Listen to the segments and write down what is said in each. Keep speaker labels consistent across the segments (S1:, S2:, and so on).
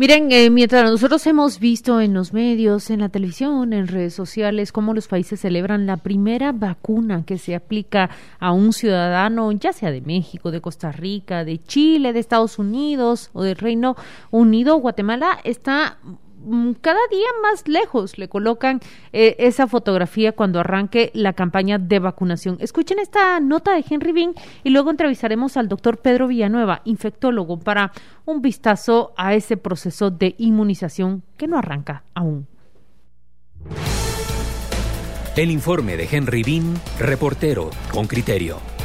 S1: Miren, eh, mientras nosotros hemos visto en los medios, en la televisión, en redes sociales, cómo los países celebran la primera vacuna que se aplica a un ciudadano, ya sea de México, de Costa Rica, de Chile, de Estados Unidos o del Reino Unido, Guatemala está cada día más lejos le colocan eh, esa fotografía cuando arranque la campaña de vacunación. Escuchen esta nota de Henry Bean y luego entrevistaremos al doctor Pedro Villanueva, infectólogo, para un vistazo a ese proceso de inmunización que no arranca aún.
S2: El informe de Henry Bean, reportero con criterio.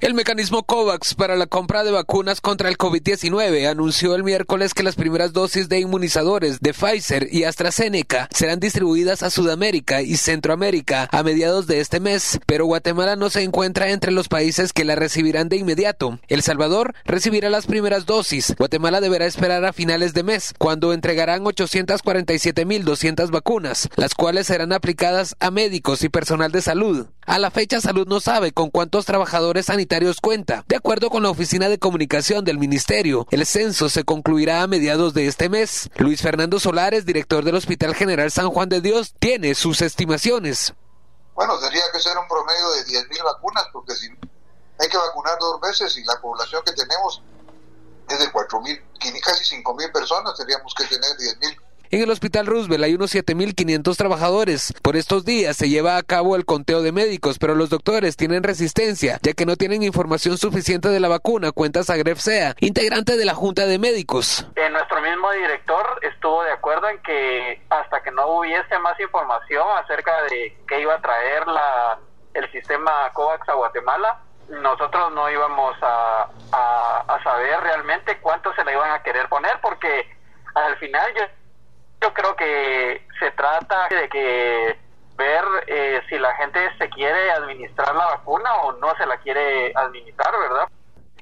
S3: El mecanismo COVAX para la compra de vacunas contra el COVID-19 anunció el miércoles que las primeras dosis de inmunizadores de Pfizer y AstraZeneca serán distribuidas a Sudamérica y Centroamérica a mediados de este mes, pero Guatemala no se encuentra entre los países que la recibirán de inmediato. El Salvador recibirá las primeras dosis. Guatemala deberá esperar a finales de mes, cuando entregarán 847.200 vacunas, las cuales serán aplicadas a médicos y personal de salud. A la fecha, Salud no sabe con cuántos trabajadores sanitarios cuenta. De acuerdo con la Oficina de Comunicación del Ministerio, el censo se concluirá a mediados de este mes. Luis Fernando Solares, director del Hospital General San Juan de Dios, tiene sus estimaciones.
S4: Bueno, tendría que ser un promedio de 10.000 vacunas, porque si hay que vacunar dos veces y la población que tenemos es de 4.000, casi 5.000 personas, tendríamos que tener 10.000
S3: en el Hospital Roosevelt hay unos 7.500 trabajadores. Por estos días se lleva a cabo el conteo de médicos, pero los doctores tienen resistencia, ya que no tienen información suficiente de la vacuna, cuenta Zagreb Sea, integrante de la Junta de Médicos.
S5: Eh, nuestro mismo director estuvo de acuerdo en que hasta que no hubiese más información acerca de qué iba a traer la, el sistema COVAX a Guatemala, nosotros no íbamos a, a saber realmente cuánto se le iban a querer poner, porque al final yo yo creo que se trata de que ver eh, si la gente se quiere administrar la vacuna o no se la quiere administrar, ¿verdad?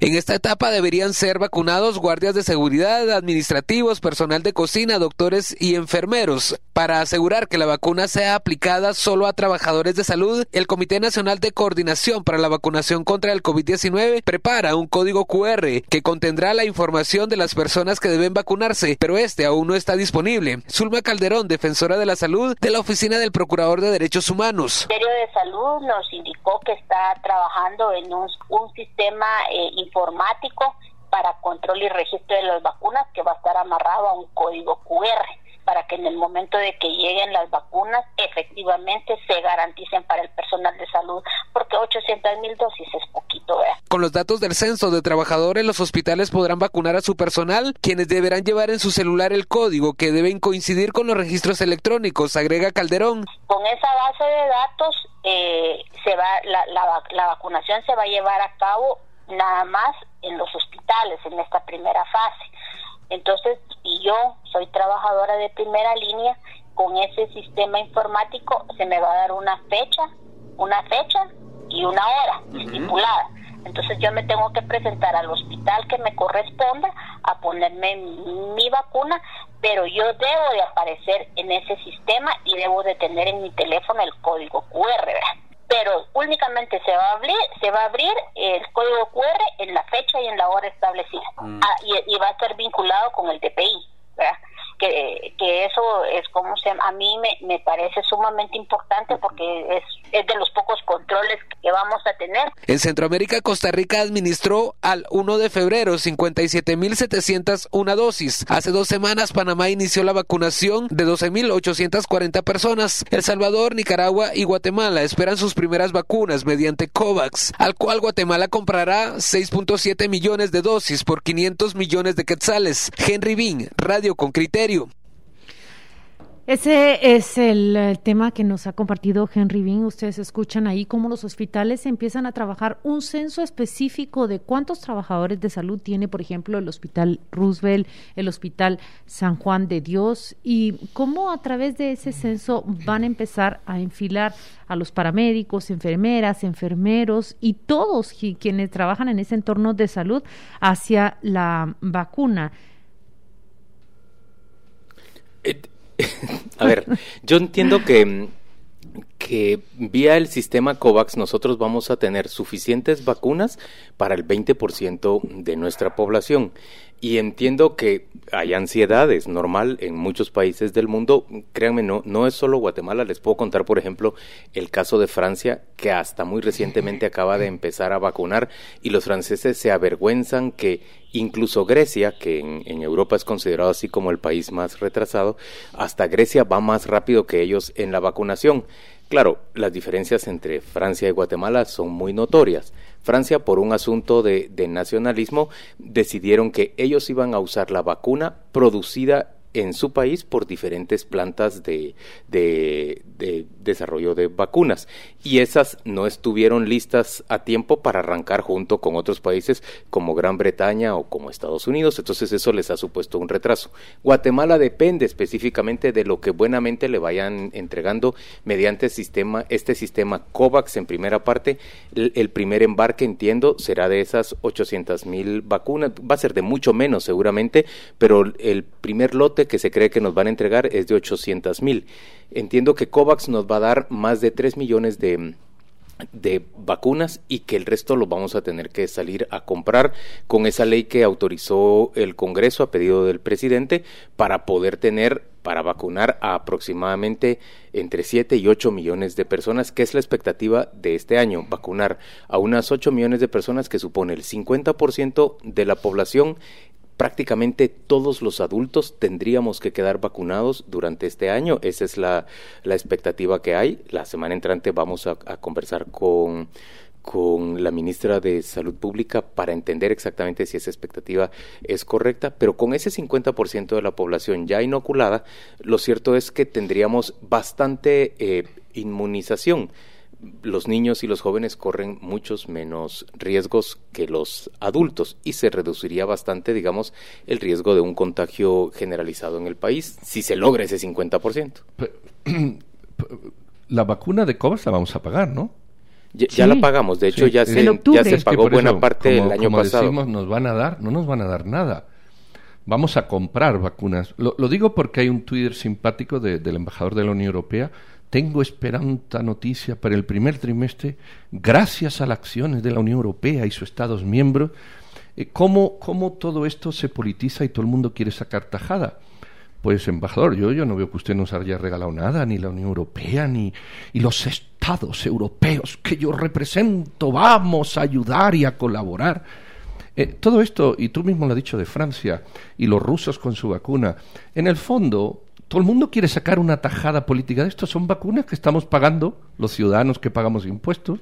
S3: En esta etapa deberían ser vacunados guardias de seguridad, administrativos, personal de cocina, doctores y enfermeros. Para asegurar que la vacuna sea aplicada solo a trabajadores de salud, el Comité Nacional de Coordinación para la Vacunación contra el COVID-19 prepara un código QR que contendrá la información de las personas que deben vacunarse, pero este aún no está disponible. Zulma Calderón, defensora de la salud de la Oficina del Procurador de Derechos Humanos.
S6: El Ministerio de Salud nos indicó que está trabajando en un, sistema eh, informático para control y registro de las vacunas que va a estar amarrado a un código QR para que en el momento de que lleguen las vacunas efectivamente se garanticen para el personal de salud, porque 800 mil dosis es poquito.
S3: Con los datos del censo de trabajadores, los hospitales podrán vacunar a su personal, quienes deberán llevar en su celular el código que deben coincidir con los registros electrónicos, agrega Calderón.
S6: Con esa base de datos, eh, se va la, la, la vacunación se va a llevar a cabo nada más en los hospitales en esta primera fase. Entonces, y yo soy trabajadora de primera línea, con ese sistema informático se me va a dar una fecha, una fecha y una hora estipulada. Entonces yo me tengo que presentar al hospital que me corresponda a ponerme mi vacuna, pero yo debo de aparecer en ese sistema y debo de tener en mi teléfono el código QR, ¿verdad? Pero únicamente se va a abrir se va a abrir el código QR en la fecha y en la hora establecida mm. ah, y, y, va a estar vinculado con el DPI ¿verdad? Que, eso es como se a mí me, me parece sumamente importante porque es, es de los pocos controles que vamos a tener.
S3: En Centroamérica, Costa Rica administró al 1 de febrero 57.701 dosis. Hace dos semanas, Panamá inició la vacunación de 12.840 personas. El Salvador, Nicaragua y Guatemala esperan sus primeras vacunas mediante COVAX, al cual Guatemala comprará 6.7 millones de dosis por 500 millones de quetzales. Henry Bean, Radio con Criterio.
S1: Ese es el, tema que nos ha compartido Henry Bean. Ustedes escuchan ahí cómo los hospitales empiezan a trabajar un censo específico de cuántos trabajadores de salud tiene, por ejemplo, el Hospital Roosevelt, el Hospital San Juan de Dios, y cómo a través de ese censo van a empezar a enfilar a los paramédicos, enfermeras, enfermeros y todos quienes trabajan en ese entorno de salud hacia la vacuna.
S7: Eh, a ver, yo entiendo que, que vía el sistema COVAX nosotros vamos a tener suficientes vacunas para el 20% de nuestra población. Y entiendo que hay ansiedad, es normal en muchos países del mundo. Créanme, no, no es solo Guatemala. Les puedo contar, por ejemplo, el caso de Francia, que hasta muy recientemente acaba de empezar a vacunar y los franceses se avergüenzan que incluso Grecia, que en, en Europa es considerado así como el país más retrasado, hasta Grecia va más rápido que ellos en la vacunación. Claro, las diferencias entre Francia y Guatemala son muy notorias. Francia, por un asunto de, nacionalismo, decidieron que ellos iban a usar la vacuna producida en su país por diferentes plantas de, de, desarrollo de vacunas y esas no estuvieron listas a tiempo para arrancar junto con otros países como Gran Bretaña o como Estados Unidos, entonces eso les ha supuesto un retraso. Guatemala depende específicamente de lo que buenamente le vayan entregando mediante sistema, este sistema COVAX en primera parte. El, primer embarque, entiendo, será de esas 800 mil vacunas, va a ser de mucho menos seguramente, pero el primer lote que se cree que nos van a entregar es de 800 mil. Entiendo que COVAX nos va a dar más de 3 millones de, de vacunas y que el resto lo vamos a tener que salir a comprar con esa ley que autorizó el Congreso a pedido del presidente para poder tener para vacunar a aproximadamente entre 7 y 8 millones de personas, que es la expectativa de este año, vacunar a unas 8 millones de personas que supone el 50% de la población prácticamente todos los adultos tendríamos que quedar vacunados durante este año. Esa es la, la expectativa que hay. La semana entrante vamos a, conversar con, con la ministra de Salud Pública para entender exactamente si esa expectativa es correcta, pero con ese 50% de la población ya inoculada, lo cierto es que tendríamos bastante eh, inmunización los niños y los jóvenes corren muchos menos riesgos que los adultos y se reduciría bastante, digamos, el riesgo de un contagio generalizado en el país si se logra ese 50%.
S8: La vacuna de COVID la vamos a pagar, ¿no?
S7: Ya, la pagamos, de hecho ya, se, ya se pagó buena parte el año pasado.
S8: Decimos, nos van a dar, no nos van a dar nada. Vamos a comprar vacunas. Lo, digo porque hay un Twitter simpático del embajador de la Unión Europea tengo esperanza noticia para el primer trimestre, gracias a las acciones de la Unión Europea y sus Estados miembros, eh, ¿cómo, ¿cómo, todo esto se politiza y todo el mundo quiere sacar tajada? Pues, embajador, yo, yo no veo que usted nos haya regalado nada, ni la Unión Europea, ni y los estados europeos que yo represento, vamos a ayudar y a colaborar. Eh, todo esto, y tú mismo lo has dicho de Francia, y los rusos con su vacuna, en el fondo todo el mundo quiere sacar una tajada política de esto. Son vacunas que estamos pagando, los ciudadanos que pagamos impuestos,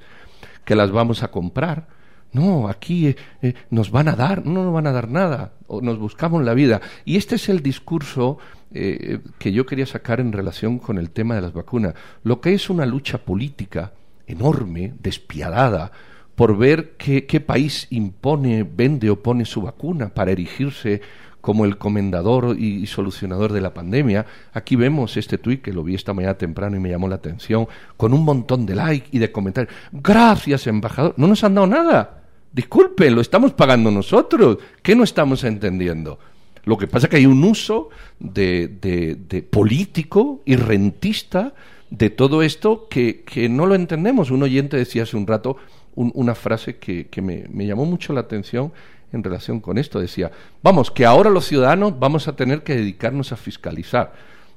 S8: que las vamos a comprar. No, aquí eh, eh, nos van a dar, no nos van a dar nada, o nos buscamos la vida. Y este es el discurso eh, que yo quería sacar en relación con el tema de las vacunas. Lo que es una lucha política enorme, despiadada, por ver qué, qué país impone, vende o pone su vacuna para erigirse como el comendador y, solucionador de la pandemia. Aquí vemos este tuit que lo vi esta mañana temprano y me llamó la atención, con un montón de like y de comentarios. Gracias, embajador. No nos han dado nada. Disculpen, lo estamos pagando nosotros. ¿Qué no estamos entendiendo? Lo que pasa es que hay un uso de, de, político y rentista de todo esto que, que, no lo entendemos. Un oyente decía hace un rato una frase que, que me, me, llamó mucho la atención en relación con esto. Decía, vamos, que ahora los ciudadanos vamos a tener que dedicarnos a fiscalizar,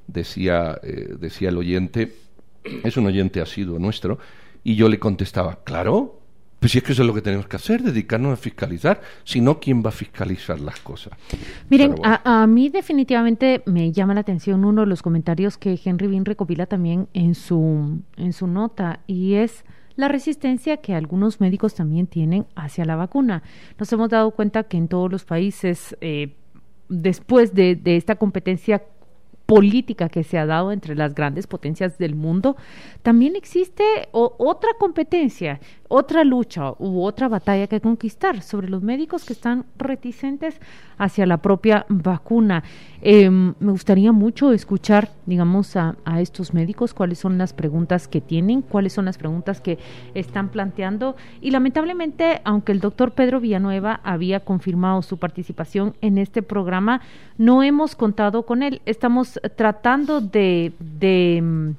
S8: decía, eh, decía el oyente, es un oyente asiduo nuestro, y yo le contestaba, claro, pues si es que eso es lo que tenemos que hacer, dedicarnos a fiscalizar, si no, ¿quién va a fiscalizar las cosas?
S1: Miren, a, a, mí definitivamente me llama la atención uno de los comentarios que Henry Bean recopila también en su, en su nota, y es la resistencia que algunos médicos también tienen hacia la vacuna. Nos hemos dado cuenta que en todos los países, eh, después de, esta competencia política que se ha dado entre las grandes potencias del mundo, también existe otra competencia, otra lucha u otra batalla que conquistar sobre los médicos que están reticentes hacia la propia vacuna. Em, me gustaría mucho escuchar, digamos, a, a, estos médicos cuáles son las preguntas que tienen, cuáles son las preguntas que están planteando. Y lamentablemente, aunque el doctor Pedro Villanueva había confirmado su participación en este programa, no hemos contado con él. Estamos tratando de, de mm,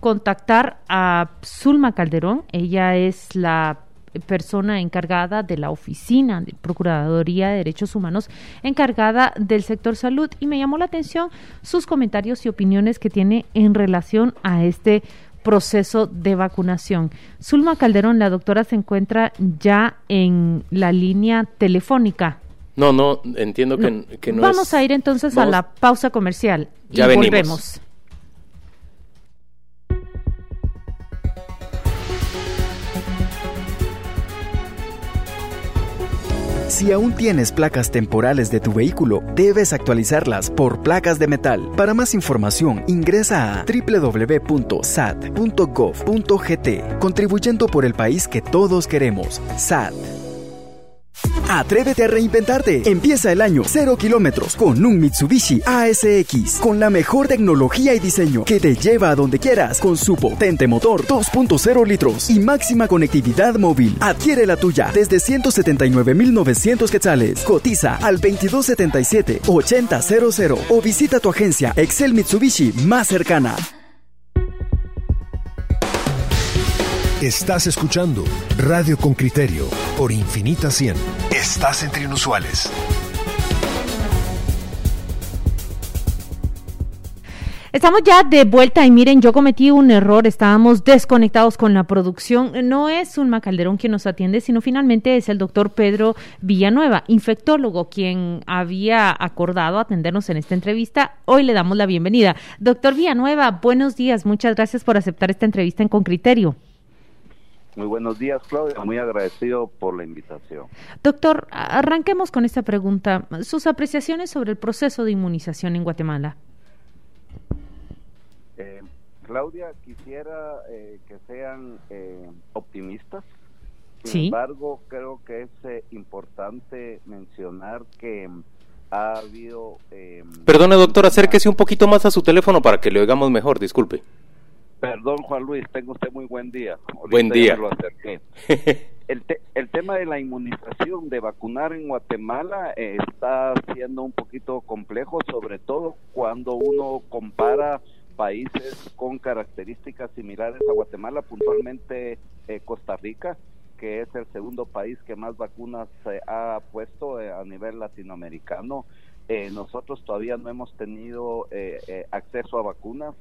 S1: contactar a Zulma Calderón. Ella es la persona encargada de la oficina de Procuraduría de Derechos Humanos encargada del sector salud y me llamó la atención sus comentarios y opiniones que tiene en relación a este proceso de vacunación. Zulma Calderón, la doctora se encuentra ya en la línea telefónica.
S7: No, no, entiendo que no,
S1: Vamos a ir entonces a la pausa comercial ya y volvemos.
S9: Si aún tienes placas temporales de tu vehículo, debes actualizarlas por placas de metal. Para más información, ingresa a www.sat.gov.gt, contribuyendo por el país que todos queremos. SAT. Atrévete a reinventarte. Empieza el año 0 kilómetros con un Mitsubishi ASX con la mejor tecnología y diseño que te lleva a donde quieras con su potente motor 2.0 litros y máxima conectividad móvil. Adquiere la tuya desde 179.900 quetzales. Cotiza al 2277-8000 o visita tu agencia Excel Mitsubishi más cercana.
S10: Estás escuchando Radio con Criterio por Infinita 100. Estás entre inusuales.
S1: Estamos ya de vuelta y miren, yo cometí un error, estábamos desconectados con la producción. No es un Macalderón quien nos atiende, sino finalmente es el doctor Pedro Villanueva, infectólogo, quien había acordado atendernos en esta entrevista. Hoy le damos la bienvenida. Doctor Villanueva, buenos días, muchas gracias por aceptar esta entrevista en Con Criterio.
S11: Muy buenos días, Claudia. Muy agradecido por la invitación.
S1: Doctor, arranquemos con esta pregunta. Sus apreciaciones sobre el proceso de inmunización en Guatemala.
S11: Eh, Claudia, quisiera eh, que sean eh, optimistas. Sin embargo, creo que es importante mencionar que ha habido...
S7: Perdone, doctor, acérquese un poquito más a su teléfono para que le oigamos mejor, disculpe.
S11: Perdón, Juan Luis, tenga usted muy buen día.
S7: buen día.
S11: el, el tema de la inmunización, de vacunar en Guatemala, eh, está siendo un poquito complejo, sobre todo cuando uno compara países con características similares a Guatemala, puntualmente eh, Costa Rica, que es el segundo país que más vacunas se ha puesto eh, a nivel latinoamericano. nosotros todavía no hemos tenido acceso a vacunas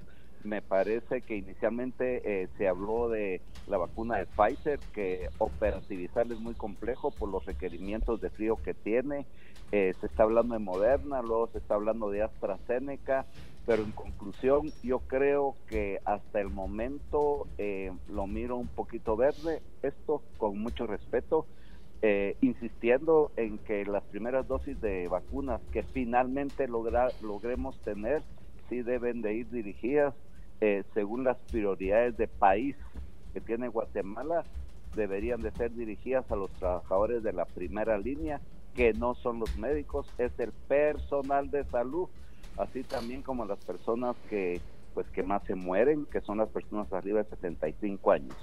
S11: me parece que inicialmente eh, se habló de la vacuna de Pfizer, que operativizar es muy complejo por los requerimientos de frío que tiene. Eh, se está hablando de Moderna, luego se está hablando de AstraZeneca, pero en conclusión yo creo que hasta el momento eh, lo miro un poquito verde, esto con mucho respeto. insistiendo en que las primeras dosis de vacunas que finalmente logra, logremos tener sí deben de ir dirigidas eh, según las prioridades de país que tiene Guatemala, deberían de ser dirigidas a los trabajadores de la primera línea, que no son los médicos, es el personal de salud, así también como las personas que pues que más se mueren, que son las personas arriba de 75 años.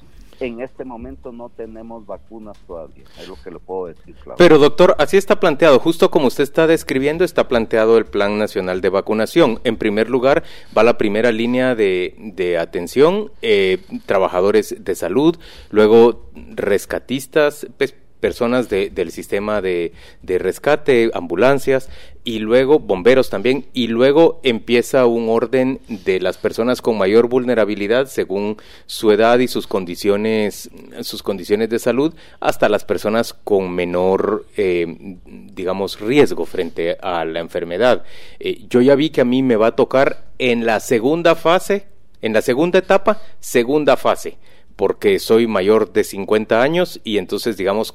S11: En este momento no tenemos vacunas todavía, es lo que le puedo decir. Claro.
S7: Pero doctor, así está planteado, justo como usted está describiendo, está planteado el Plan Nacional de Vacunación. En primer lugar, va la primera línea de, de atención, eh, trabajadores de salud, luego rescatistas, pues, personas de, del sistema de, rescate, ambulancias y luego bomberos también y luego empieza un orden de las personas con mayor vulnerabilidad según su edad y sus condiciones sus condiciones de salud hasta las personas con menor eh, digamos riesgo frente a la enfermedad. Eh, yo ya vi que a mí me va a tocar en la segunda fase en la segunda etapa segunda fase porque soy mayor de 50 años y entonces, digamos,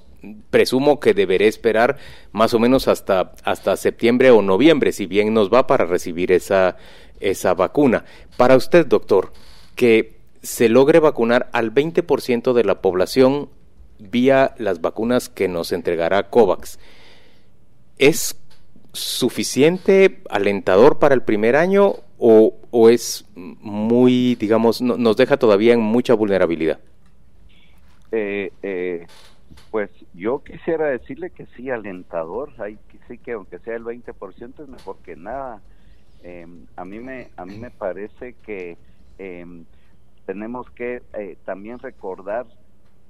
S7: presumo que deberé esperar más o menos hasta, hasta septiembre o noviembre, si bien nos va para recibir esa, esa vacuna. Para usted, doctor, que se logre vacunar al 20% de la población vía las vacunas que nos entregará COVAX, ¿es suficiente, alentador para el primer año o, o es muy, digamos, nos deja todavía en mucha vulnerabilidad?
S11: Eh, eh, pues yo quisiera decirle que sí, alentador, hay sí que aunque sea el 20% es mejor que nada. Em, a mí me a mí me parece que em, tenemos que eh, también recordar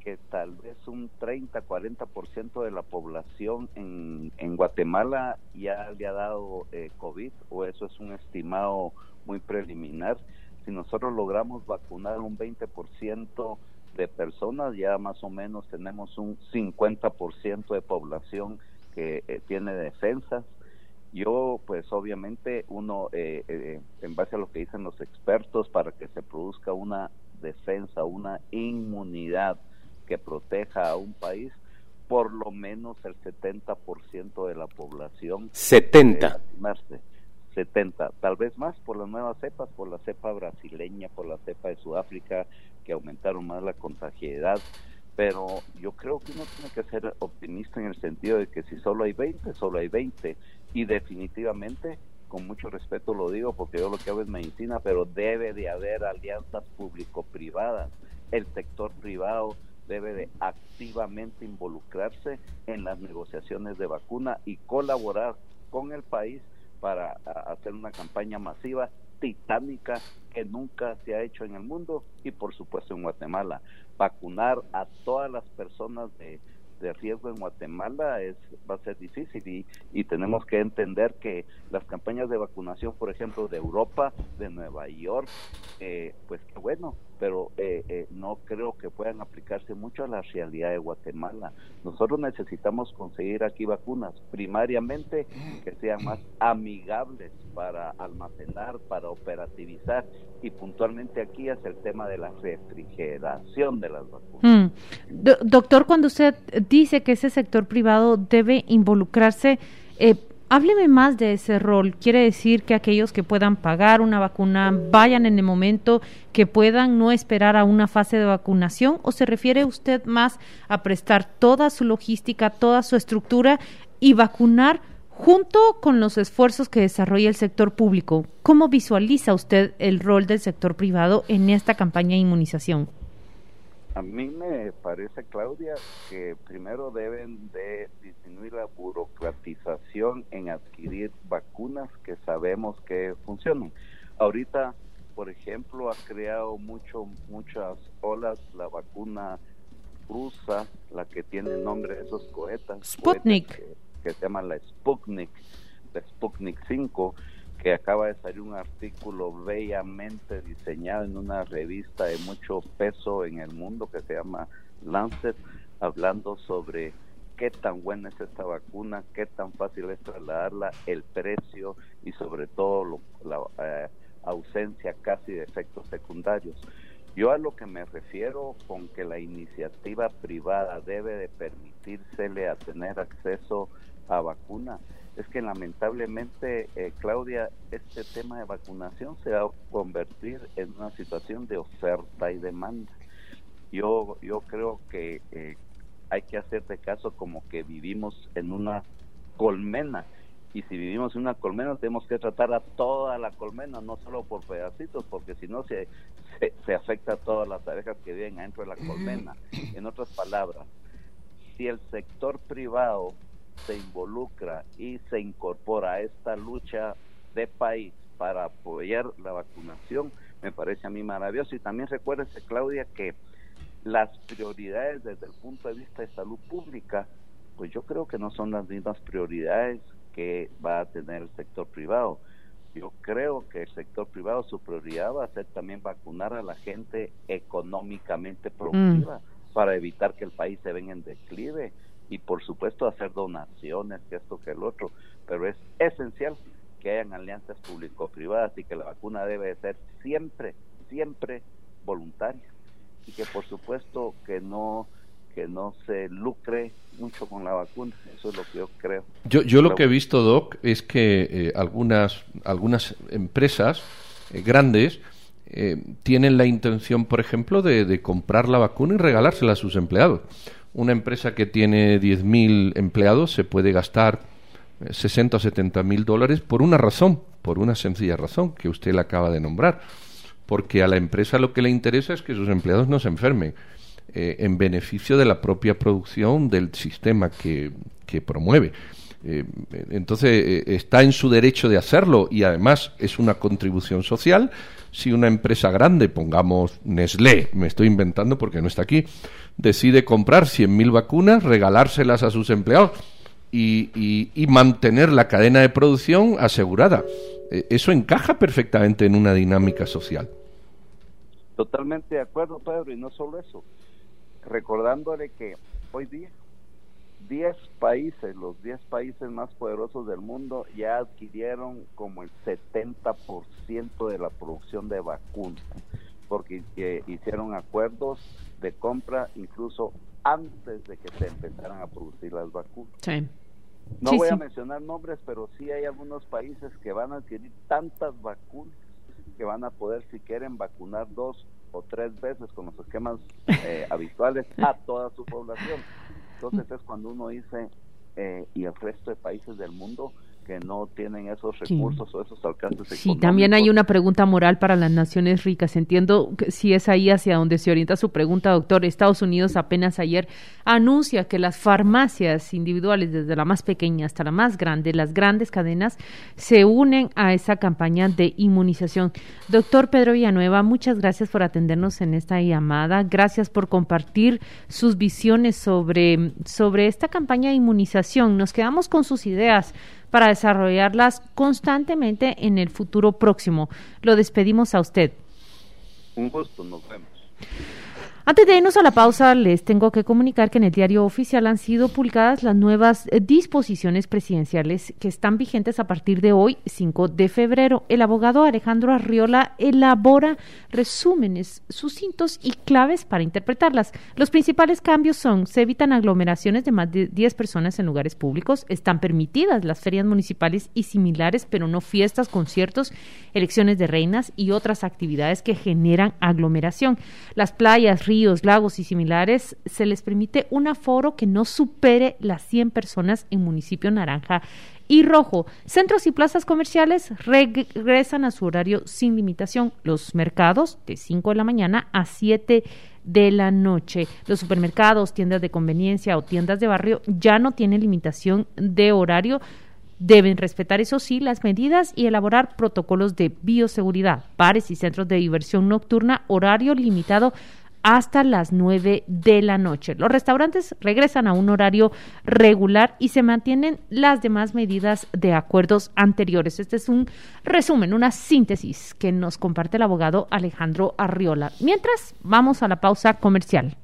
S11: que tal vez un 30-40% de la población en, en Guatemala ya le ha dado eh, COVID o eso es un estimado muy preliminar. Si nosotros logramos vacunar un 20% de personas, ya más o menos tenemos un 50% de población que eh, tiene defensas. Yo, pues obviamente, uno, eh, eh, en base a lo que dicen los expertos, para que se produzca una defensa, una inmunidad que proteja a un país, por lo menos el 70% de la población.
S7: 70.
S11: 70, tal vez más por las nuevas cepas, por la cepa brasileña, por la cepa de Sudáfrica, que aumentaron más la contagiedad. Pero yo creo que uno tiene que ser optimista en el sentido de que si solo hay 20, solo hay 20. Y definitivamente, con mucho respeto lo digo, porque yo lo que hago es medicina, pero debe de haber alianzas público-privadas. El sector privado debe de activamente involucrarse en las negociaciones de vacuna y colaborar con el país para hacer una campaña masiva titánica que nunca se ha hecho en el mundo y por supuesto en Guatemala. Vacunar a todas las personas de, riesgo en Guatemala es va a ser difícil y, y tenemos que entender que las campañas de vacunación, por ejemplo, de Europa, de Nueva York, eh, pues qué bueno, pero eh, eh, no creo que puedan aplicarse mucho a la realidad de Guatemala. Nosotros necesitamos conseguir aquí vacunas, primariamente que sean más amigables para almacenar, para operativizar y puntualmente aquí es el tema de la refrigeración de las vacunas.
S1: Mm. doctor, cuando usted dice que ese sector privado debe involucrarse, eh, Hábleme más de ese rol. ¿Quiere decir que aquellos que puedan pagar una vacuna vayan en el momento, que puedan no esperar a una fase de vacunación? ¿O se refiere usted más a prestar toda su logística, toda su estructura y vacunar junto con los esfuerzos que desarrolla el sector público? ¿Cómo visualiza usted el rol del sector privado en esta campaña de inmunización?
S11: A mí me parece, Claudia, que primero deben de disminuir la burocratización en adquirir vacunas que sabemos que funcionan. Ahorita, por ejemplo, ha creado mucho, muchas olas la vacuna rusa, la que tiene el nombre de esos cohetas.
S1: Sputnik.
S11: que, que, se llama la Sputnik, la Sputnik 5 que acaba de salir un artículo bellamente diseñado en una revista de mucho peso en el mundo que se llama Lancet, hablando sobre qué tan buena es esta vacuna, qué tan fácil es trasladarla, el precio y sobre todo la eh, ausencia casi de efectos secundarios. Yo a lo que me refiero con que la iniciativa privada debe de permitírsele a tener acceso a vacuna es que lamentablemente, eh, Claudia, este tema de vacunación se va a convertir en una situación de oferta y demanda. Yo, yo creo que eh, hay que hacer de caso como que vivimos en una colmena y si vivimos en una colmena tenemos que tratar a toda la colmena, no solo por pedacitos, porque si no se, se, se afecta a todas las abejas que viven adentro de la colmena. En otras palabras, si el sector privado se involucra y se incorpora a esta lucha de país para apoyar la vacunación, me parece a mí maravilloso. Y también recuérdese, Claudia, que las prioridades desde el punto de vista de salud pública, pues yo creo que no son las mismas prioridades que va a tener el sector privado. Yo creo que el sector privado, su prioridad va a ser también vacunar a la gente económicamente productiva mm. para evitar que el país se venga en declive y por supuesto hacer donaciones, que esto, que el otro, pero es esencial que hayan alianzas público-privadas y que la vacuna debe ser siempre, siempre voluntaria. y que por supuesto que no que no se lucre mucho con la vacuna. Eso es lo que yo creo.
S8: Yo, yo lo que he visto, Doc, es que eh, algunas, algunas empresas eh, grandes eh, tienen la intención, por ejemplo, de, de, comprar la vacuna y regalársela a sus empleados. Una empresa que tiene 10.000 empleados se puede gastar 60 o 70 mil dólares por una razón, por una sencilla razón que usted le acaba de nombrar. Porque a la empresa lo que le interesa es que sus empleados no se enfermen eh, en beneficio de la propia producción del sistema que, que promueve. Eh, entonces eh, está en su derecho de hacerlo y además es una contribución social. Si una empresa grande, pongamos Nestlé, me estoy inventando porque no está aquí, decide comprar 100.000 vacunas, regalárselas a sus empleados y, y, y, mantener la cadena de producción asegurada. eso encaja perfectamente en una dinámica social.
S11: Totalmente de acuerdo, Pedro, y no solo eso recordándole que hoy día 10 países, los 10 países más poderosos del mundo, ya adquirieron como el 70% de la producción de vacunas, porque eh, hicieron acuerdos de compra incluso antes de que se empezaran a producir las vacunas. No voy a mencionar nombres, pero sí hay algunos países que van a adquirir tantas vacunas que van a poder, si quieren, vacunar dos o tres veces con los esquemas eh, habituales a toda su población. Entonces es cuando uno dice, eh, y el resto de países del mundo que no tienen esos recursos o esos alcances
S1: Sí, también hay una pregunta moral para las naciones ricas. Entiendo que si es ahí hacia donde se orienta su pregunta, doctor. Estados Unidos apenas ayer anuncia que las farmacias individuales, desde la más pequeña hasta la más grande, las grandes cadenas, se unen a esa campaña de inmunización. Doctor Pedro Villanueva, muchas gracias por atendernos en esta llamada. Gracias por compartir sus visiones sobre, sobre esta campaña de inmunización. Nos quedamos con sus ideas para desarrollarlas constantemente en el futuro próximo. Lo despedimos a usted.
S11: Un gusto, nos vemos.
S1: Antes de irnos a la pausa, les tengo que comunicar que en el diario oficial han sido publicadas las nuevas eh, disposiciones presidenciales que están vigentes a partir de hoy, 5 de febrero. El abogado Alejandro Arriola elabora resúmenes sucintos y claves para interpretarlas. Los principales cambios son, se evitan aglomeraciones de más de 10 personas en lugares públicos, están permitidas las ferias municipales y similares, pero no fiestas, conciertos, elecciones de reinas y otras actividades que generan aglomeración. Las playas, ríos, lagos y similares, se les permite un aforo que no supere las 100 personas en municipio naranja y rojo. Centros y plazas comerciales regresan a su horario sin limitación. Los mercados de 5 de la mañana a 7 de la noche. Los supermercados, tiendas de conveniencia o tiendas de barrio ya no tienen limitación de horario. Deben respetar, eso sí, las medidas y elaborar protocolos de bioseguridad. Bares y centros de diversión nocturna, horario limitado hasta las 9 de la noche. Los restaurantes regresan a un horario regular y se mantienen las demás medidas de acuerdos anteriores. Este es un resumen, una síntesis que nos comparte el abogado Alejandro Arriola. Mientras, vamos a la pausa comercial.